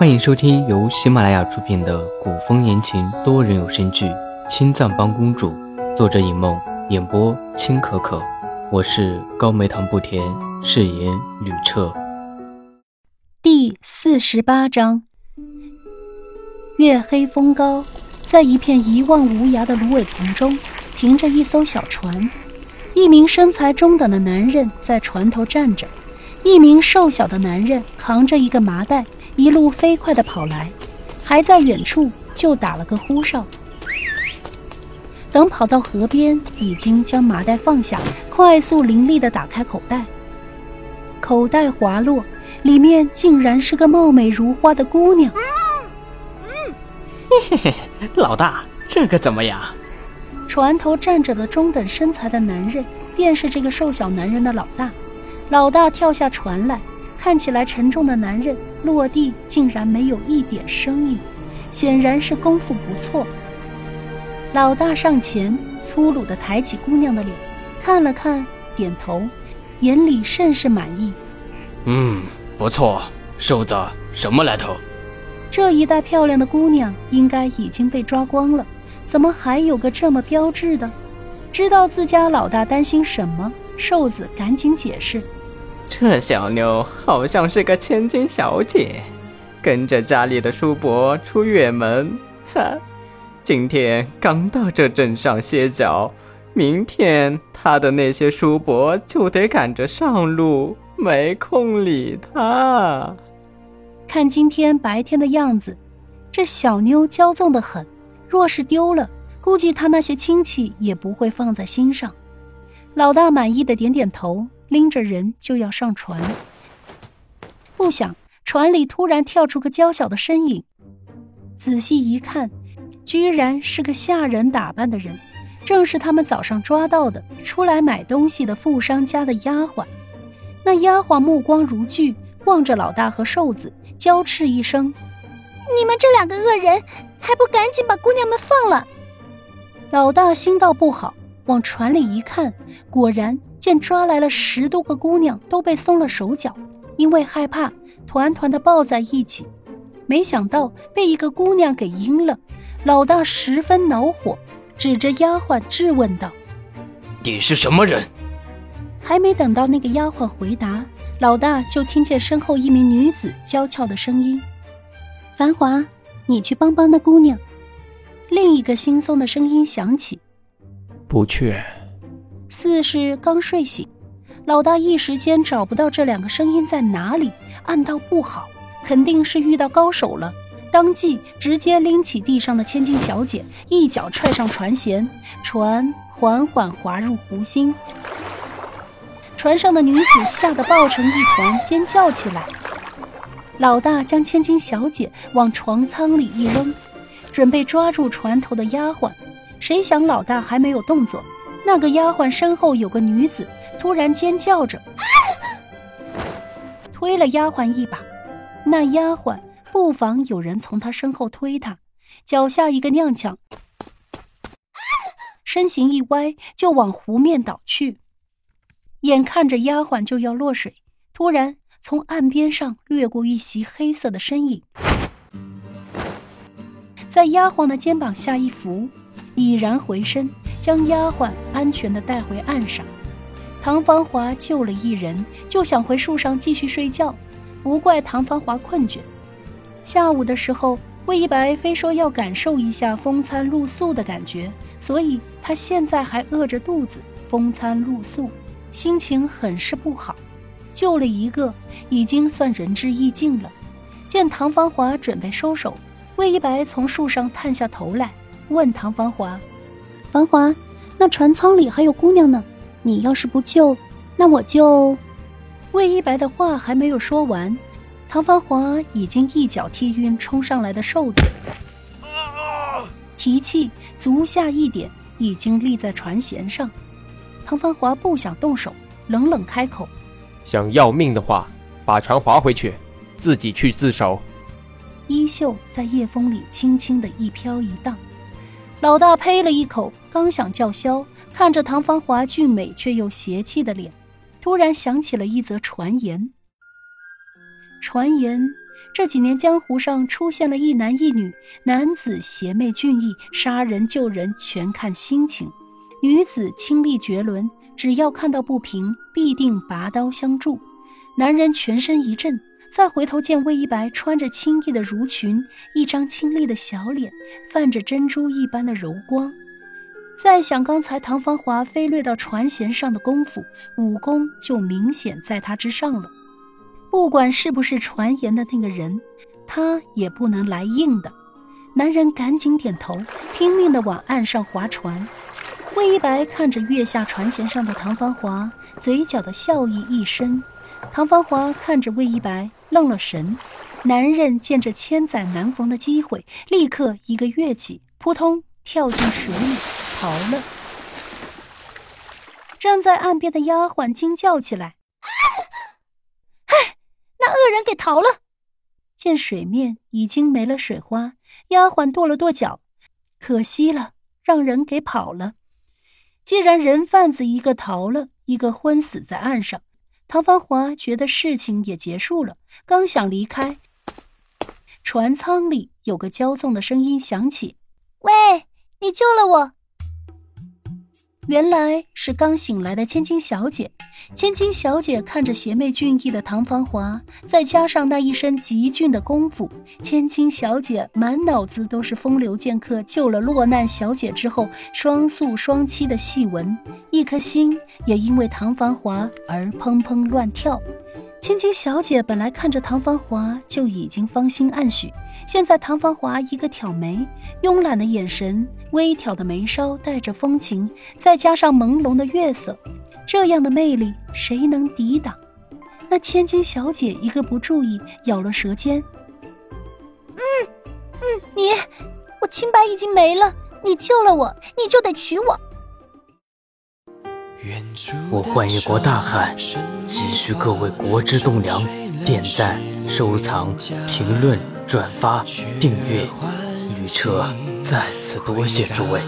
欢迎收听由喜马拉雅出品的古风言情多人有声剧《青藏帮公主》，作者尹梦，演播青可可。我是高梅糖不甜，饰演吕彻。第四十八章，月黑风高，在一片一望无涯的芦苇丛中，停着一艘小船。一名身材中等的男人在船头站着，一名瘦小的男人扛着一个麻袋，一路飞快地跑来，还在远处就打了个呼哨。等跑到河边，已经将麻袋放下，快速凌厉地打开口袋，口袋滑落，里面竟然是个貌美如花的姑娘。嘿嘿嘿，老大，这个怎么样？船头站着的中等身材的男人，便是这个瘦小男人的老大。老大跳下船来，看起来沉重的男人落地竟然没有一点声音，显然是功夫不错。老大上前，粗鲁地抬起姑娘的脸，看了看，点头，眼里甚是满意。嗯，不错，瘦子，什么来头？这一带漂亮的姑娘应该已经被抓光了。怎么还有个这么标致的？知道自家老大担心什么，瘦子赶紧解释：“这小妞好像是个千金小姐，跟着家里的叔伯出远门，哈，今天刚到这镇上歇脚，明天他的那些叔伯就得赶着上路，没空理她。看今天白天的样子，这小妞骄纵的很。”若是丢了，估计他那些亲戚也不会放在心上。老大满意的点点头，拎着人就要上船。不想船里突然跳出个娇小的身影，仔细一看，居然是个下人打扮的人，正是他们早上抓到的出来买东西的富商家的丫鬟。那丫鬟目光如炬，望着老大和瘦子，娇斥一声：“你们这两个恶人！”还不赶紧把姑娘们放了！老大心道不好，往船里一看，果然见抓来了十多个姑娘，都被松了手脚，因为害怕，团团的抱在一起。没想到被一个姑娘给阴了，老大十分恼火，指着丫鬟质问道：“你是什么人？”还没等到那个丫鬟回答，老大就听见身后一名女子娇俏的声音：“繁华。”你去帮帮那姑娘。另一个惺忪的声音响起：“不去。”似是刚睡醒，老大一时间找不到这两个声音在哪里，暗道不好，肯定是遇到高手了。当即直接拎起地上的千金小姐，一脚踹上船舷，船缓缓滑入湖心。船上的女子吓得抱成一团，尖叫起来。老大将千金小姐往床舱里一扔，准备抓住船头的丫鬟。谁想老大还没有动作，那个丫鬟身后有个女子突然尖叫着，推了丫鬟一把。那丫鬟不妨有人从她身后推她，脚下一个踉跄，身形一歪就往湖面倒去。眼看着丫鬟就要落水，突然。从岸边上掠过一袭黑色的身影，在丫鬟的肩膀下一扶，已然回身将丫鬟安全的带回岸上。唐芳华救了一人，就想回树上继续睡觉，不怪唐芳华困倦。下午的时候，魏一白非说要感受一下风餐露宿的感觉，所以他现在还饿着肚子，风餐露宿，心情很是不好。救了一个，已经算仁至义尽了。见唐芳华准备收手，魏一白从树上探下头来，问唐芳华：“芳华，那船舱里还有姑娘呢，你要是不救，那我就……”魏一白的话还没有说完，唐芳华已经一脚踢晕冲上来的瘦子，提气足下一点，已经立在船舷上。唐芳华不想动手，冷冷开口。想要命的话，把船划回去，自己去自首。衣袖在夜风里轻轻的一飘一荡，老大呸了一口，刚想叫嚣，看着唐芳华俊美却又邪气的脸，突然想起了一则传言。传言这几年江湖上出现了一男一女，男子邪魅俊逸，杀人救人全看心情；女子清丽绝伦，只要看到不平，必定拔刀相助。男人全身一震，再回头见魏一白穿着轻逸的襦裙，一张清丽的小脸，泛着珍珠一般的柔光。再想刚才唐芳华飞掠到船舷上的功夫，武功就明显在他之上了。不管是不是传言的那个人，他也不能来硬的。男人赶紧点头，拼命地往岸上划船。魏一白看着跃下船舷上的唐芳华，嘴角的笑意一深。唐芳华看着魏一白，愣了神。男人见这千载难逢的机会，立刻一个跃起，扑通跳进水里逃了。站在岸边的丫鬟惊叫起来。哎那恶人给逃了。见水面已经没了水花，丫鬟跺了跺脚，可惜了，让人给跑了。既然人贩子一个逃了，一个昏死在岸上，唐芳华觉得事情也结束了，刚想离开，船舱里有个骄纵的声音响起：“喂，你救了我。”原来是刚醒来的千金小姐。千金小姐看着邪魅俊逸的唐繁华，再加上那一身极俊的功夫，千金小姐满脑子都是风流剑客救了落难小姐之后双宿双栖的戏文，一颗心也因为唐繁华而砰砰乱跳。千金小姐本来看着唐芳华就已经芳心暗许，现在唐芳华一个挑眉，慵懒的眼神，微挑的眉梢带着风情，再加上朦胧的月色，这样的魅力谁能抵挡？那千金小姐一个不注意，咬了舌尖。嗯嗯，你，我清白已经没了，你救了我，你就得娶我。我幻一国大汉，急需各位国之栋梁点赞、收藏、评论、转发、订阅。旅车再次多谢诸位。